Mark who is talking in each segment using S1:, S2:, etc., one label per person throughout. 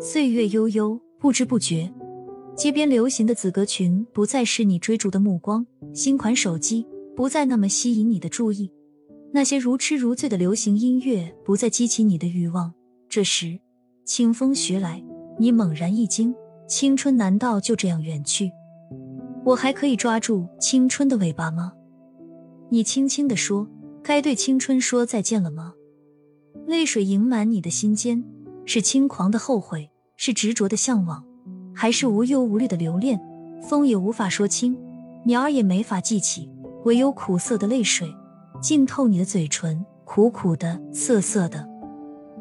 S1: 岁月悠悠，不知不觉，街边流行的紫格裙不再是你追逐的目光，新款手机不再那么吸引你的注意，那些如痴如醉的流行音乐不再激起你的欲望。这时，清风徐来，你猛然一惊，青春难道就这样远去？我还可以抓住青春的尾巴吗？你轻轻地说：“该对青春说再见了吗？”泪水盈满你的心间，是轻狂的后悔。是执着的向往，还是无忧无虑的留恋？风也无法说清，鸟儿也没法记起，唯有苦涩的泪水浸透你的嘴唇，苦苦的，涩涩的。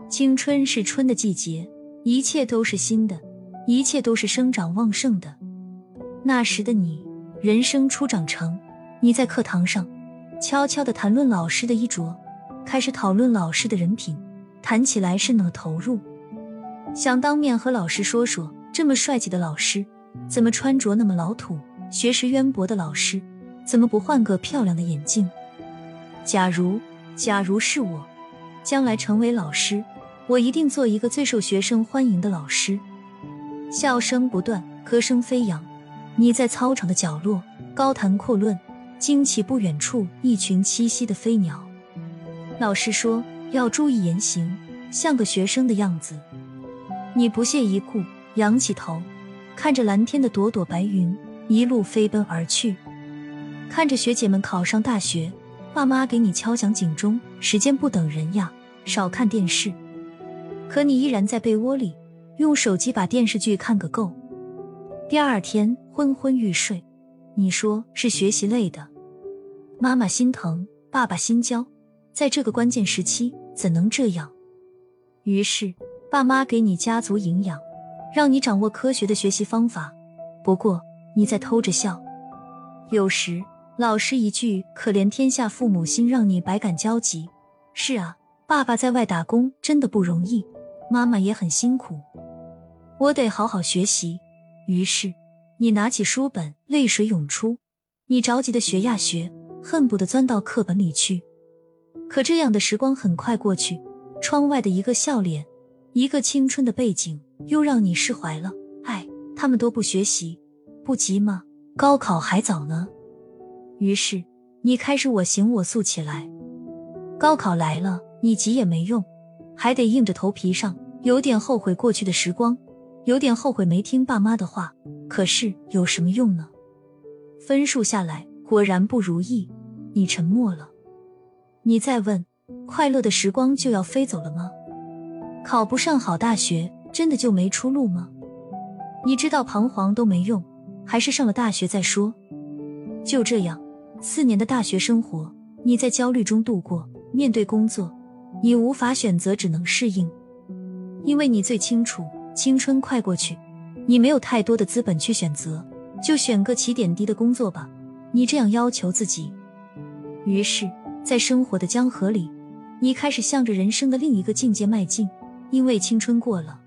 S1: 青春是春的季节，一切都是新的，一切都是生长旺盛的。那时的你，人生初长成，你在课堂上悄悄地谈论老师的衣着，开始讨论老师的人品，谈起来是那么投入。想当面和老师说说，这么帅气的老师，怎么穿着那么老土？学识渊博的老师，怎么不换个漂亮的眼镜？假如，假如是我，将来成为老师，我一定做一个最受学生欢迎的老师。笑声不断，歌声飞扬，你在操场的角落高谈阔论，惊起不远处一群栖息的飞鸟。老师说要注意言行，像个学生的样子。你不屑一顾，仰起头，看着蓝天的朵朵白云一路飞奔而去，看着学姐们考上大学，爸妈给你敲响警钟，时间不等人呀，少看电视。可你依然在被窝里用手机把电视剧看个够。第二天昏昏欲睡，你说是学习累的，妈妈心疼，爸爸心焦，在这个关键时期怎能这样？于是。爸妈给你家族营养，让你掌握科学的学习方法。不过你在偷着笑。有时老师一句“可怜天下父母心”，让你百感交集。是啊，爸爸在外打工真的不容易，妈妈也很辛苦。我得好好学习。于是你拿起书本，泪水涌出。你着急的学呀学，恨不得钻到课本里去。可这样的时光很快过去，窗外的一个笑脸。一个青春的背景，又让你释怀了。哎，他们都不学习，不急吗？高考还早呢。于是你开始我行我素起来。高考来了，你急也没用，还得硬着头皮上。有点后悔过去的时光，有点后悔没听爸妈的话。可是有什么用呢？分数下来果然不如意，你沉默了。你再问，快乐的时光就要飞走了吗？考不上好大学，真的就没出路吗？你知道彷徨都没用，还是上了大学再说。就这样，四年的大学生活，你在焦虑中度过。面对工作，你无法选择，只能适应，因为你最清楚，青春快过去，你没有太多的资本去选择，就选个起点低的工作吧。你这样要求自己。于是，在生活的江河里，你开始向着人生的另一个境界迈进。因为青春过了，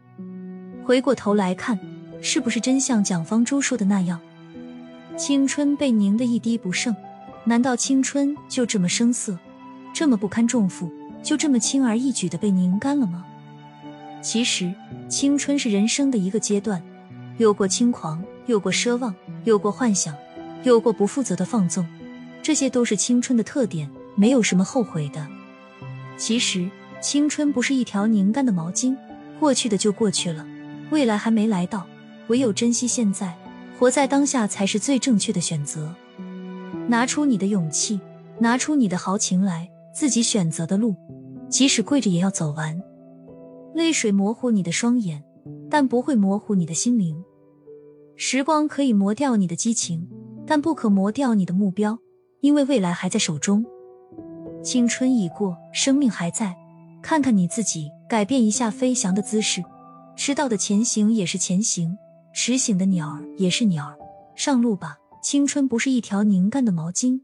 S1: 回过头来看，是不是真像蒋方舟说的那样，青春被凝的一滴不剩？难道青春就这么生涩，这么不堪重负，就这么轻而易举的被拧干了吗？其实，青春是人生的一个阶段，有过轻狂，有过奢望，有过幻想，有过不负责的放纵，这些都是青春的特点，没有什么后悔的。其实。青春不是一条拧干的毛巾，过去的就过去了，未来还没来到，唯有珍惜现在，活在当下才是最正确的选择。拿出你的勇气，拿出你的豪情来，自己选择的路，即使跪着也要走完。泪水模糊你的双眼，但不会模糊你的心灵。时光可以磨掉你的激情，但不可磨掉你的目标，因为未来还在手中。青春已过，生命还在。看看你自己，改变一下飞翔的姿势。迟到的前行也是前行，迟醒的鸟儿也是鸟儿。上路吧，青春不是一条拧干的毛巾。